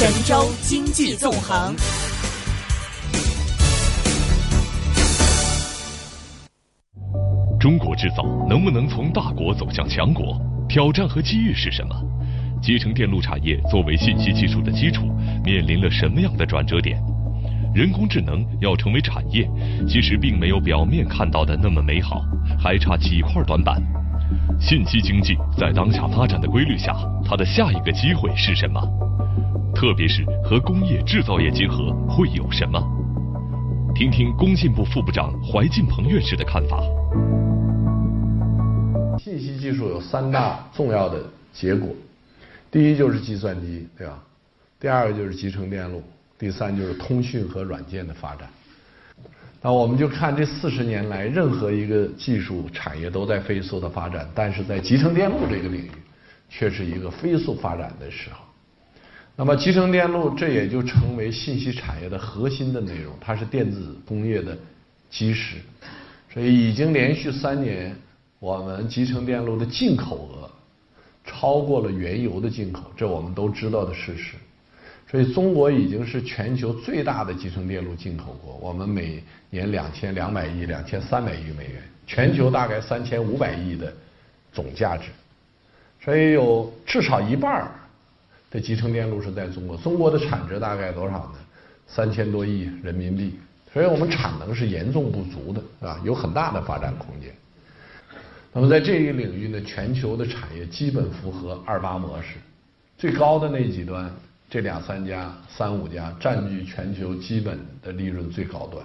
神州经济纵横。中国制造能不能从大国走向强国？挑战和机遇是什么？集成电路产业作为信息技术的基础，面临了什么样的转折点？人工智能要成为产业，其实并没有表面看到的那么美好，还差几块短板。信息经济在当下发展的规律下，它的下一个机会是什么？特别是和工业制造业结合会有什么？听听工信部副部长怀进鹏院士的看法。信息技术有三大重要的结果，第一就是计算机，对吧？第二个就是集成电路，第三就是通讯和软件的发展。那我们就看这四十年来，任何一个技术产业都在飞速的发展，但是在集成电路这个领域，却是一个飞速发展的时候。那么集成电路这也就成为信息产业的核心的内容，它是电子工业的基石，所以已经连续三年。我们集成电路的进口额超过了原油的进口，这我们都知道的事实。所以中国已经是全球最大的集成电路进口国，我们每年两千两百亿、两千三百亿美元，全球大概三千五百亿的总价值。所以有至少一半的集成电路是在中国。中国的产值大概多少呢？三千多亿人民币。所以我们产能是严重不足的，啊，有很大的发展空间。那么在这一领域呢，全球的产业基本符合二八模式，最高的那几端，这两三家、三五家占据全球基本的利润最高端。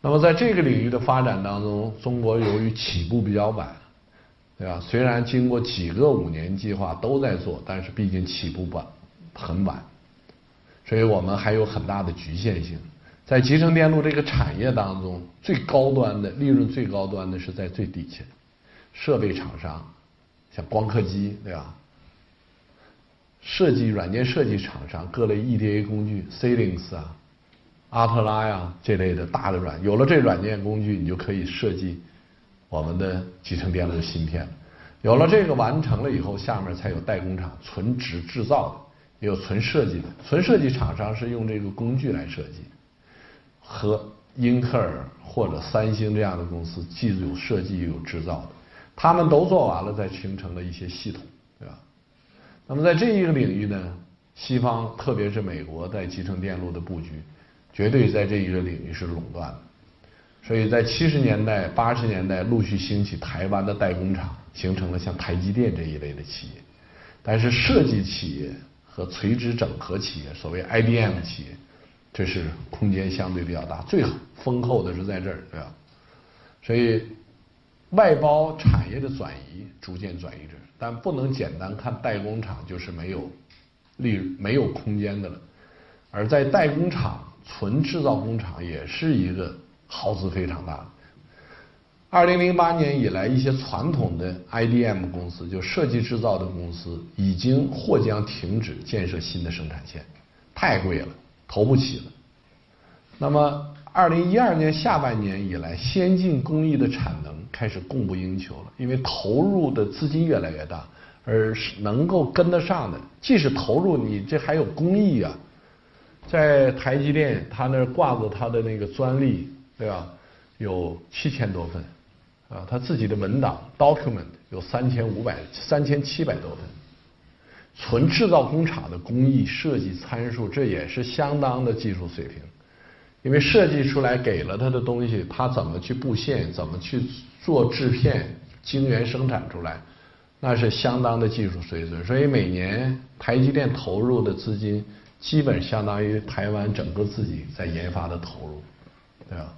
那么在这个领域的发展当中，中国由于起步比较晚，对吧？虽然经过几个五年计划都在做，但是毕竟起步晚，很晚，所以我们还有很大的局限性。在集成电路这个产业当中，最高端的利润最高端的是在最底下，设备厂商，像光刻机对吧？设计软件设计厂商，各类 EDA 工具，Xilinx 啊、阿特拉呀这类的大的软，有了这软件工具，你就可以设计我们的集成电路芯片。有了这个完成了以后，下面才有代工厂，纯制制造的，也有纯设计的。纯设计厂商是用这个工具来设计。和英特尔或者三星这样的公司，既有设计又有制造的，他们都做完了，再形成了一些系统，对吧？那么在这一个领域呢，西方特别是美国在集成电路的布局，绝对在这一个领域是垄断的。所以在七十年代、八十年代陆续兴起台湾的代工厂，形成了像台积电这一类的企业。但是设计企业和垂直整合企业，所谓 IDM 企业。这是空间相对比较大，最丰厚的是在这儿，对吧？所以外包产业的转移逐渐转移这儿，但不能简单看代工厂就是没有利没有空间的了。而在代工厂、纯制造工厂也是一个耗资非常大。二零零八年以来，一些传统的 IDM 公司，就设计制造的公司，已经或将停止建设新的生产线，太贵了。投不起了。那么，二零一二年下半年以来，先进工艺的产能开始供不应求了，因为投入的资金越来越大，而能够跟得上的，即使投入，你这还有工艺啊。在台积电，它那挂着它的那个专利，对吧？有七千多份，啊，他自己的文档 document 有三千五百、三千七百多份。纯制造工厂的工艺设计参数，这也是相当的技术水平。因为设计出来给了他的东西，他怎么去布线，怎么去做制片，晶圆生产出来，那是相当的技术水准。所以每年台积电投入的资金，基本相当于台湾整个自己在研发的投入，对吧？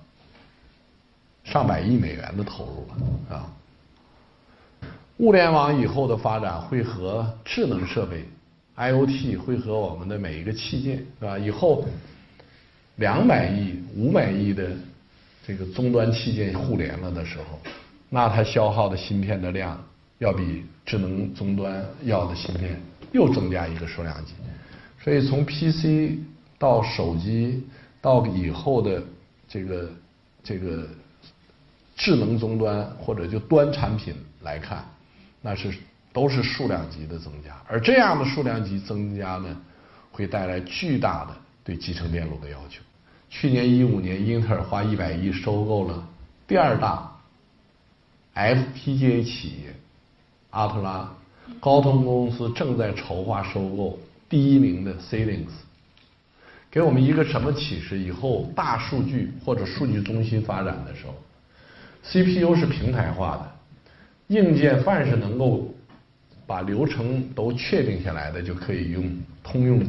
上百亿美元的投入了，啊。物联网以后的发展会和智能设备，IOT 会和我们的每一个器件，是吧？以后两百亿、五百亿的这个终端器件互联了的时候，那它消耗的芯片的量要比智能终端要的芯片又增加一个数量级。所以从 PC 到手机到以后的这个这个智能终端或者就端产品来看。那是都是数量级的增加，而这样的数量级增加呢，会带来巨大的对集成电路的要求。去年一五年，英特尔花一百亿收购了第二大 FPGA 企业阿特拉，高通公司正在筹划收购第一名的 c l i n x 给我们一个什么启示？以后大数据或者数据中心发展的时候，CPU 是平台化的，硬件凡是能够把流程都确定下来的，就可以用通用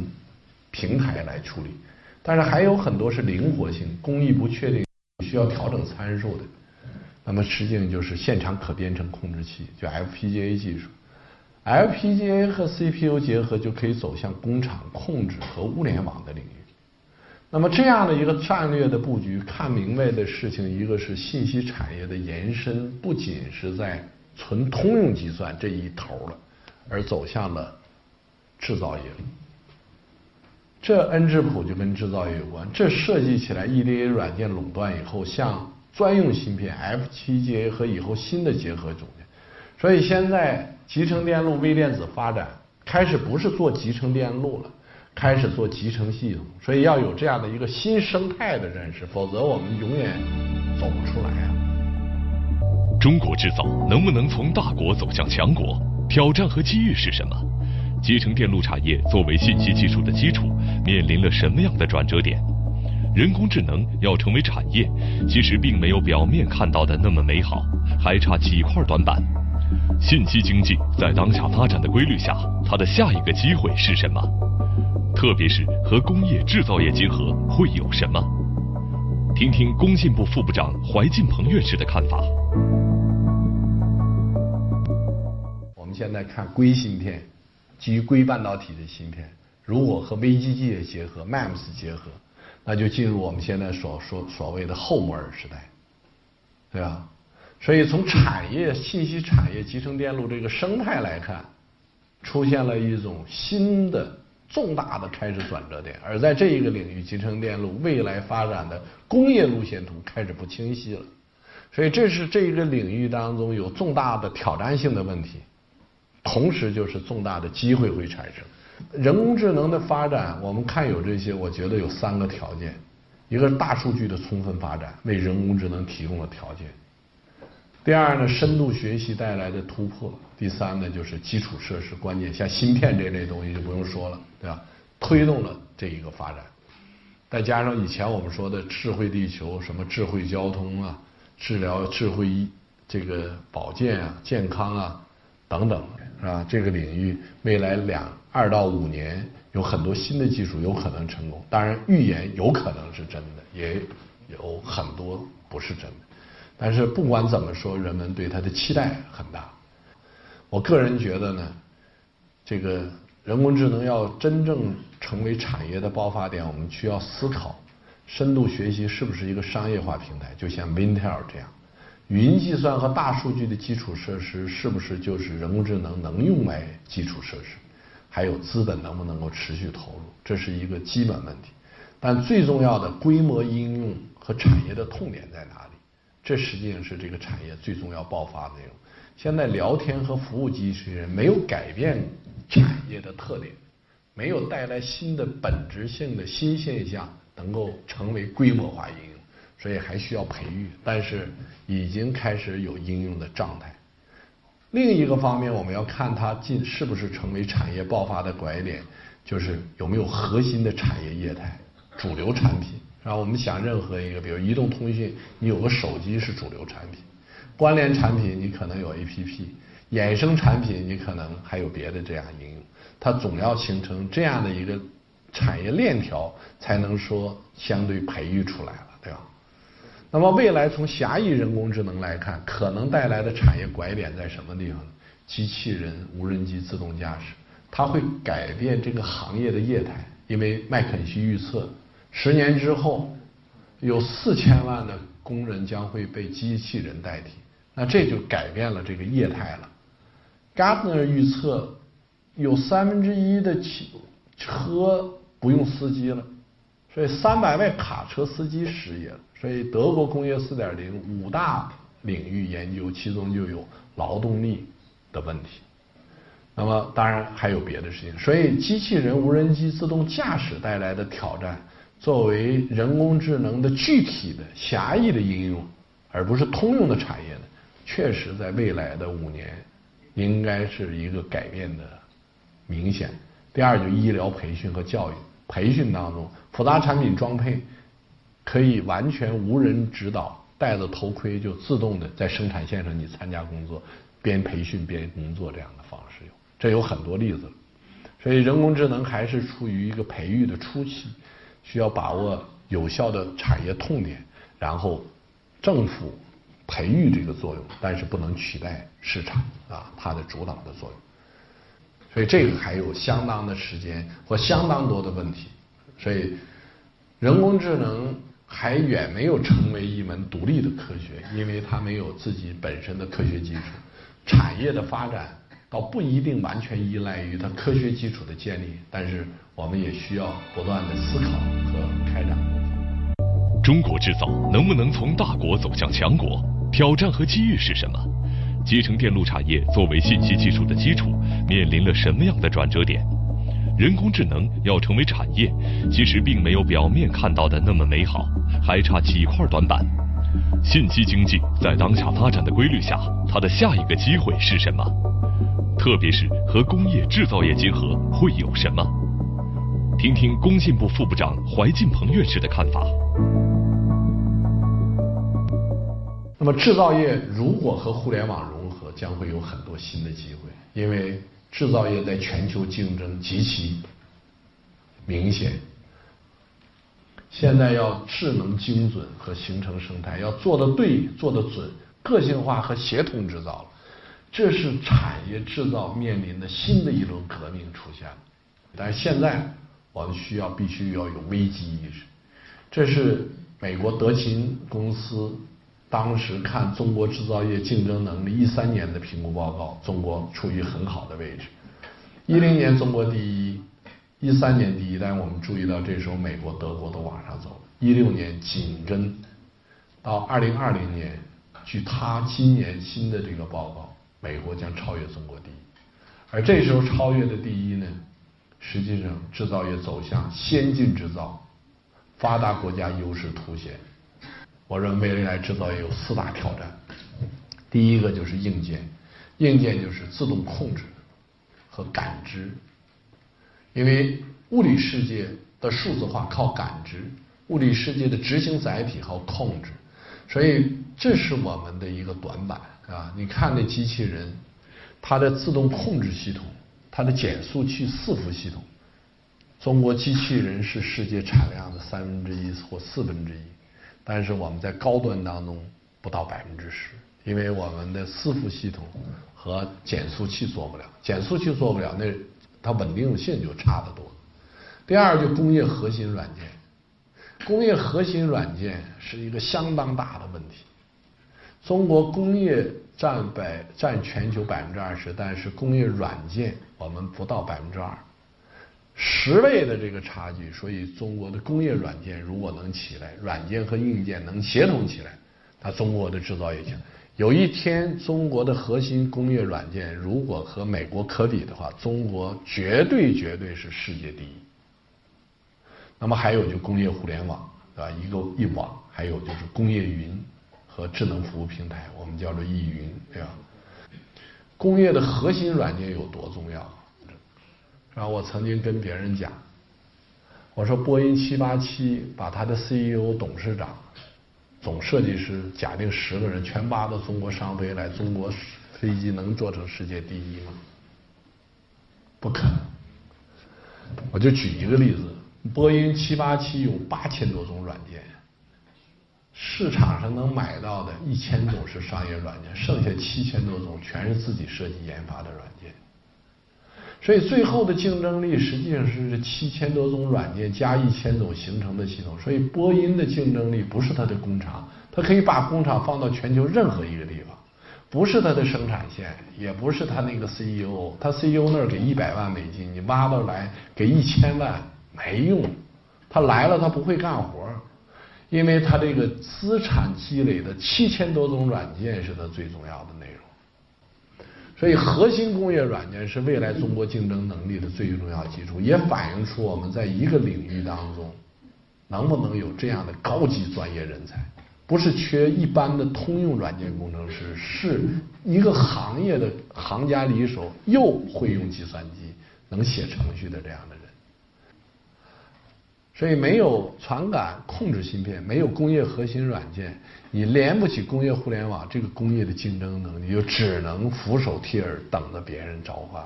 平台来处理。但是还有很多是灵活性、工艺不确定、需要调整参数的。那么实际上就是现场可编程控制器，就 FPGA 技术。FPGA 和 CPU 结合就可以走向工厂控制和物联网的领域。那么这样的一个战略的布局，看明白的事情，一个是信息产业的延伸，不仅是在纯通用计算这一头了，而走向了制造业。这恩智浦就跟制造业有关，这设计起来 EDA 软件垄断以后，像专用芯片 FPGA 和以后新的结合组件，所以现在集成电路微电子发展开始不是做集成电路了，开始做集成系统，所以要有这样的一个新生态的认识，否则我们永远走不出来啊。中国制造能不能从大国走向强国？挑战和机遇是什么？集成电路产业作为信息技术的基础，面临了什么样的转折点？人工智能要成为产业，其实并没有表面看到的那么美好，还差几块短板。信息经济在当下发展的规律下，它的下一个机会是什么？特别是和工业制造业结合会有什么？听听工信部副部长怀进鹏院士的看法。我们现在看硅芯片。基于硅半导体的芯片，如果和微机器结合、MEMS 结合，那就进入我们现在所说所谓的后摩尔时代，对吧？所以从产业、信息产业、集成电路这个生态来看，出现了一种新的重大的开始转折点。而在这一个领域，集成电路未来发展的工业路线图开始不清晰了。所以这是这一个领域当中有重大的挑战性的问题。同时，就是重大的机会会产生。人工智能的发展，我们看有这些，我觉得有三个条件：一个是大数据的充分发展，为人工智能提供了条件；第二呢，深度学习带来的突破；第三呢，就是基础设施关键，像芯片这类东西就不用说了，对吧？推动了这一个发展。再加上以前我们说的智慧地球、什么智慧交通啊、治疗智慧医这个保健啊、健康啊等等。是吧？这个领域未来两二到五年有很多新的技术有可能成功。当然，预言有可能是真的，也有很多不是真的。但是不管怎么说，人们对它的期待很大。我个人觉得呢，这个人工智能要真正成为产业的爆发点，我们需要思考深度学习是不是一个商业化平台，就像 Intel 这样。云计算和大数据的基础设施是不是就是人工智能能用来基础设施？还有资本能不能够持续投入？这是一个基本问题。但最重要的规模应用和产业的痛点在哪里？这实际上是这个产业最重要爆发的内容。现在聊天和服务机器人没有改变产业的特点，没有带来新的本质性的新现象，能够成为规模化应用。所以还需要培育，但是已经开始有应用的状态。另一个方面，我们要看它进是不是成为产业爆发的拐点，就是有没有核心的产业业态、主流产品，然后？我们想任何一个，比如移动通讯，你有个手机是主流产品；关联产品你可能有 APP，衍生产品你可能还有别的这样应用。它总要形成这样的一个产业链条，才能说相对培育出来了，对吧？那么未来从狭义人工智能来看，可能带来的产业拐点在什么地方呢？机器人、无人机、自动驾驶，它会改变这个行业的业态。因为麦肯锡预测，十年之后，有四千万的工人将会被机器人代替，那这就改变了这个业态了。Gartner 预测，有三分之一的汽车不用司机了。所以三百位卡车司机失业了。所以德国工业四点零五大领域研究，其中就有劳动力的问题。那么当然还有别的事情，所以机器人、无人机、自动驾驶带来的挑战，作为人工智能的具体的狭义的应用，而不是通用的产业呢，确实在未来的五年，应该是一个改变的明显。第二，就医疗培训和教育培训当中，复杂产品装配可以完全无人指导，戴着头盔就自动的在生产线上你参加工作，边培训边工作这样的方式有。这有很多例子，所以人工智能还是处于一个培育的初期，需要把握有效的产业痛点，然后政府培育这个作用，但是不能取代市场啊它的主导的作用。所以这个还有相当的时间或相当多的问题，所以人工智能还远没有成为一门独立的科学，因为它没有自己本身的科学基础，产业的发展。倒不一定完全依赖于它科学基础的建立，但是我们也需要不断的思考和开展。中国制造能不能从大国走向强国？挑战和机遇是什么？集成电路产业作为信息技术的基础，面临了什么样的转折点？人工智能要成为产业，其实并没有表面看到的那么美好，还差几块短板。信息经济在当下发展的规律下，它的下一个机会是什么？特别是和工业制造业结合会有什么？听听工信部副部长怀进鹏院士的看法。那么制造业如果和互联网融合，将会有很多新的机会，因为制造业在全球竞争极其明显。现在要智能精准和形成生态，要做的对、做的准、个性化和协同制造了。这是产业制造面临的新的一轮革命出现了，但是现在我们需要必须要有危机意识。这是美国德勤公司当时看中国制造业竞争能力一三年的评估报告，中国处于很好的位置。一零年中国第一，一三年第一，但是我们注意到这时候美国、德国都往上走了。一六年紧跟，到二零二零年，据他今年新的这个报告。美国将超越中国第一，而这时候超越的第一呢，实际上制造业走向先进制造，发达国家优势凸显。我认为未来制造业有四大挑战，第一个就是硬件，硬件就是自动控制和感知，因为物理世界的数字化靠感知，物理世界的执行载体靠控制，所以这是我们的一个短板。啊，你看那机器人，它的自动控制系统，它的减速器伺服系统，中国机器人是世界产量的三分之一或四分之一，但是我们在高端当中不到百分之十，因为我们的伺服系统和减速器做不了，减速器做不了，那它稳定性就差得多。第二，就工业核心软件，工业核心软件是一个相当大的问题。中国工业占百占全球百分之二十，但是工业软件我们不到百分之二，十倍的这个差距。所以中国的工业软件如果能起来，软件和硬件能协同起来，那中国的制造业强。有一天，中国的核心工业软件如果和美国可比的话，中国绝对绝对是世界第一。那么还有就工业互联网，对吧？一个一网，还有就是工业云。和智能服务平台，我们叫做易云，对吧？工业的核心软件有多重要？然后？我曾经跟别人讲，我说波音七八七把他的 CEO、董事长、总设计师，假定十个人全扒到中国商飞来，中国飞机能做成世界第一吗？不可能。我就举一个例子，波音七八七有八千多种软件。市场上能买到的一千种是商业软件，剩下七千多种全是自己设计研发的软件。所以最后的竞争力实际上是这七千多种软件加一千种形成的系统。所以波音的竞争力不是它的工厂，它可以把工厂放到全球任何一个地方，不是它的生产线，也不是它那个 CEO，他 CEO 那儿给一百万美金，你挖到来给一千万没用，他来了他不会干活。因为他这个资产积累的七千多种软件是他最重要的内容，所以核心工业软件是未来中国竞争能力的最重要基础，也反映出我们在一个领域当中能不能有这样的高级专业人才。不是缺一般的通用软件工程师，是一个行业的行家里手，又会用计算机，能写程序的这样的人。所以没有传感控制芯片，没有工业核心软件，你连不起工业互联网这个工业的竞争能力，就只能俯首帖耳，等着别人召唤。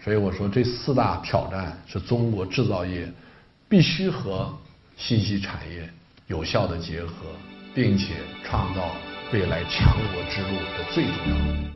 所以我说，这四大挑战是中国制造业必须和信息产业。有效的结合，并且创造未来强国之路的最重要的